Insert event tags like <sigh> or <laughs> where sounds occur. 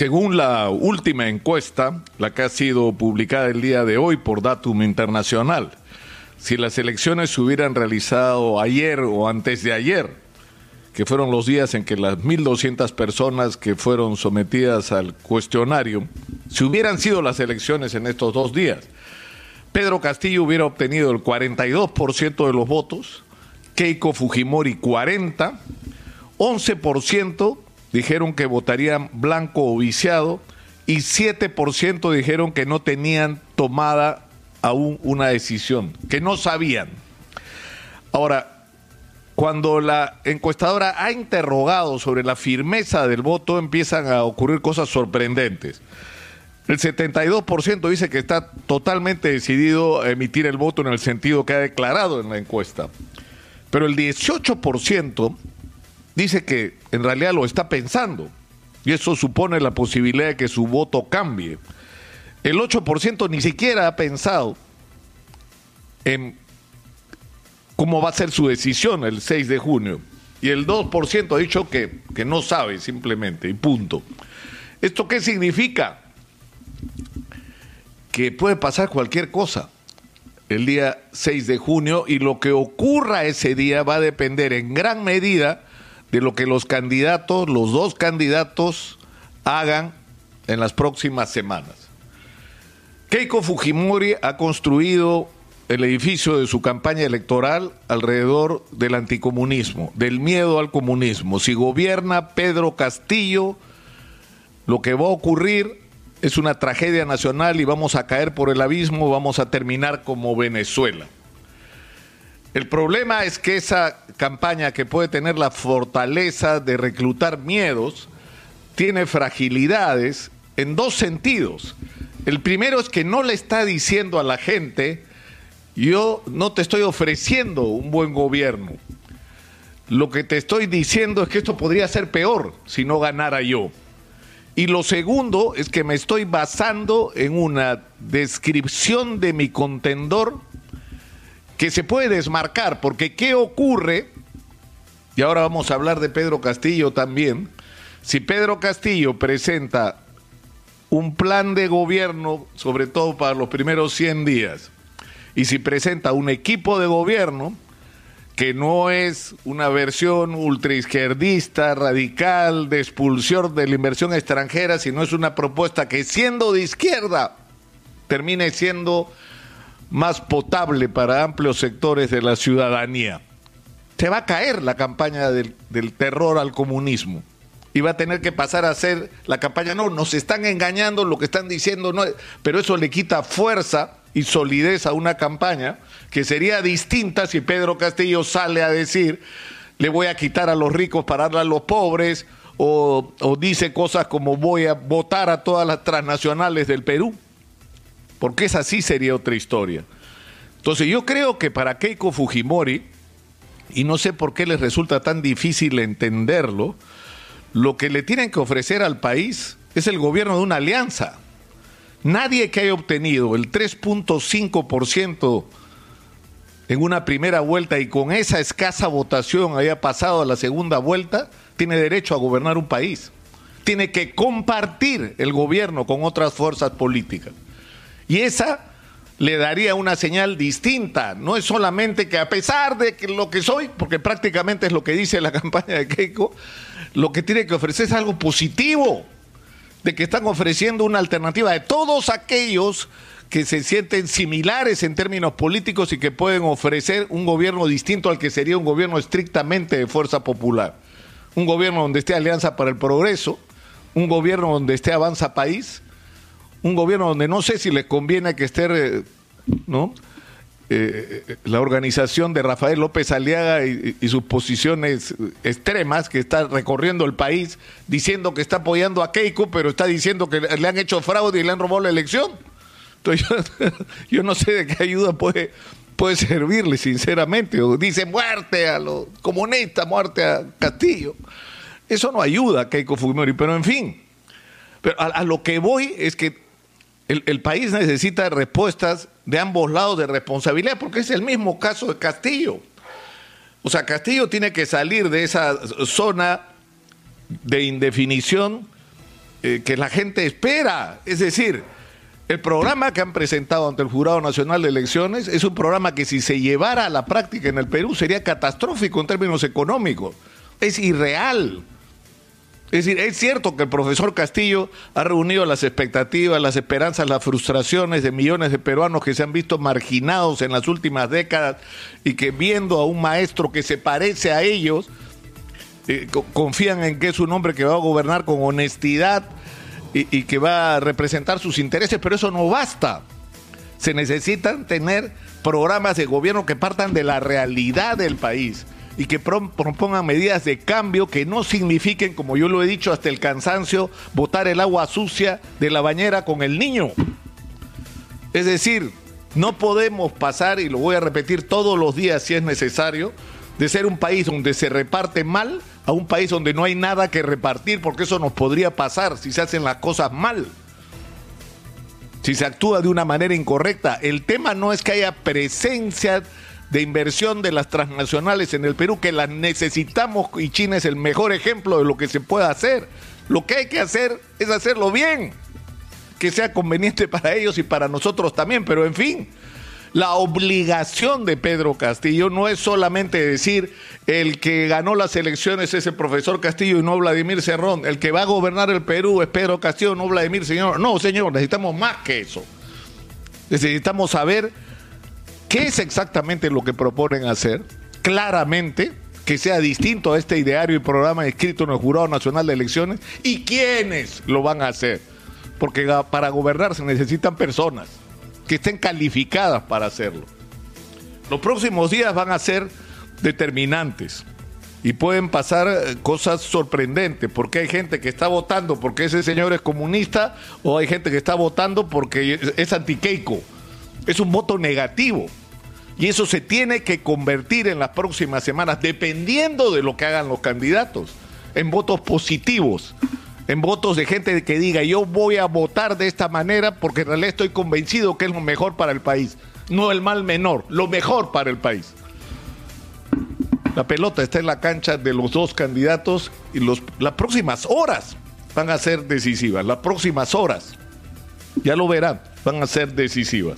Según la última encuesta, la que ha sido publicada el día de hoy por Datum Internacional, si las elecciones se hubieran realizado ayer o antes de ayer, que fueron los días en que las 1.200 personas que fueron sometidas al cuestionario, si hubieran sido las elecciones en estos dos días, Pedro Castillo hubiera obtenido el 42% de los votos, Keiko Fujimori 40%, 11% dijeron que votarían blanco o viciado y 7% dijeron que no tenían tomada aún una decisión, que no sabían. Ahora, cuando la encuestadora ha interrogado sobre la firmeza del voto, empiezan a ocurrir cosas sorprendentes. El 72% dice que está totalmente decidido a emitir el voto en el sentido que ha declarado en la encuesta. Pero el 18% dice que en realidad lo está pensando. Y eso supone la posibilidad de que su voto cambie. El 8% ni siquiera ha pensado en cómo va a ser su decisión el 6 de junio. Y el 2% ha dicho que, que no sabe simplemente, y punto. ¿Esto qué significa? Que puede pasar cualquier cosa el día 6 de junio y lo que ocurra ese día va a depender en gran medida de lo que los candidatos, los dos candidatos, hagan en las próximas semanas. Keiko Fujimori ha construido el edificio de su campaña electoral alrededor del anticomunismo, del miedo al comunismo. Si gobierna Pedro Castillo, lo que va a ocurrir es una tragedia nacional y vamos a caer por el abismo, vamos a terminar como Venezuela. El problema es que esa campaña que puede tener la fortaleza de reclutar miedos, tiene fragilidades en dos sentidos. El primero es que no le está diciendo a la gente, yo no te estoy ofreciendo un buen gobierno. Lo que te estoy diciendo es que esto podría ser peor si no ganara yo. Y lo segundo es que me estoy basando en una descripción de mi contendor que se puede desmarcar, porque ¿qué ocurre? Y ahora vamos a hablar de Pedro Castillo también. Si Pedro Castillo presenta un plan de gobierno, sobre todo para los primeros 100 días, y si presenta un equipo de gobierno que no es una versión ultraizquierdista, radical, de expulsión de la inversión extranjera, sino es una propuesta que siendo de izquierda termine siendo más potable para amplios sectores de la ciudadanía. Se va a caer la campaña del, terror al comunismo y va a tener que pasar a ser la campaña, no, nos están engañando, lo que están diciendo, no, pero eso le quita fuerza y solidez a una campaña que sería distinta si Pedro Castillo sale a decir, le voy a quitar a los ricos para darle a los pobres, o, o dice cosas como voy a votar a todas las transnacionales del Perú porque esa sí sería otra historia. Entonces yo creo que para Keiko Fujimori, y no sé por qué les resulta tan difícil entenderlo, lo que le tienen que ofrecer al país es el gobierno de una alianza. Nadie que haya obtenido el 3.5% en una primera vuelta y con esa escasa votación haya pasado a la segunda vuelta, tiene derecho a gobernar un país. Tiene que compartir el gobierno con otras fuerzas políticas. Y esa le daría una señal distinta. No es solamente que a pesar de que lo que soy, porque prácticamente es lo que dice la <laughs> campaña de Keiko, lo que tiene que ofrecer es algo positivo, de que están ofreciendo una alternativa de todos aquellos que se sienten similares en términos políticos y que pueden ofrecer un gobierno distinto al que sería un gobierno estrictamente de fuerza popular. Un gobierno donde esté Alianza para el Progreso, un gobierno donde esté Avanza País, un gobierno donde no sé si les conviene que esté, eh, ¿no? Eh, eh, la organización de Rafael López Aliaga y, sus posiciones extremas que está recorriendo el país diciendo que está apoyando a Keiko, pero está diciendo que le han hecho fraude y le han robado la elección. Entonces <laughs> yo, no sé de qué ayuda puede, puede servirle, sinceramente. O dice muerte a los comunistas, muerte a Castillo. Eso no ayuda a Keiko Fujimori, pero en fin. Pero a lo que voy es que el, país necesita respuestas de ambos lados de responsabilidad, porque es el mismo caso de Castillo. O sea, Castillo tiene que salir de esa zona de indefinición eh, que la gente espera. Es decir, el programa que han presentado ante el Jurado Nacional de Elecciones es un programa que si se llevara a la práctica en el Perú sería catastrófico en términos económicos. Es irreal. Es decir, es cierto que el profesor Castillo ha reunido las expectativas, las esperanzas, las frustraciones de millones de peruanos que se han visto marginados en las últimas décadas y que viendo a un maestro que se parece a ellos, eh, confían en que es un hombre que va a gobernar con honestidad y, y que va a representar sus intereses, pero eso no basta. Se necesitan tener programas de gobierno que partan de la realidad del país y que propongan medidas de cambio que no signifiquen, como yo lo he dicho hasta el cansancio, botar el agua sucia de la bañera con el niño. Es decir, no podemos pasar, y lo voy a repetir todos los días si es necesario, de ser un país donde se reparte mal a un país donde no hay nada que repartir, porque eso nos podría pasar si se hacen las cosas mal. Si se actúa de una manera incorrecta. El tema no es que haya presencia de inversión de las transnacionales en el Perú, que las necesitamos y China es el mejor ejemplo de lo que se puede hacer. Lo que hay que hacer es hacerlo bien, que sea conveniente <laughs> para ellos y para nosotros también, pero en fin, la obligación de Pedro Castillo no es solamente decir el que ganó las elecciones es el profesor Castillo y no Vladimir Cerrón, el que va a gobernar el Perú es Pedro Castillo, no Vladimir Señor. No, señor, necesitamos más que eso. Necesitamos saber qué es exactamente lo que proponen hacer, claramente, que sea distinto a este ideario y programa escrito en el Jurado Nacional de Elecciones, y quiénes lo van a hacer. Porque para gobernar se necesitan personas que estén calificadas para hacerlo. Los próximos días van a ser determinantes y pueden pasar eh, cosas sorprendentes, porque hay gente que está votando porque ese señor es comunista o hay gente que está votando porque es antiqueico. Es un voto negativo. Y eso se tiene que convertir en las próximas semanas, dependiendo de lo que hagan los candidatos, en votos positivos, en votos de gente que diga yo voy a votar de esta manera porque en realidad estoy convencido que es lo mejor para el país, no el mal menor, lo mejor para el país. La pelota está en la cancha de los dos candidatos y los, las próximas horas van a ser decisivas, las próximas horas, ya lo verán, van a ser decisivas.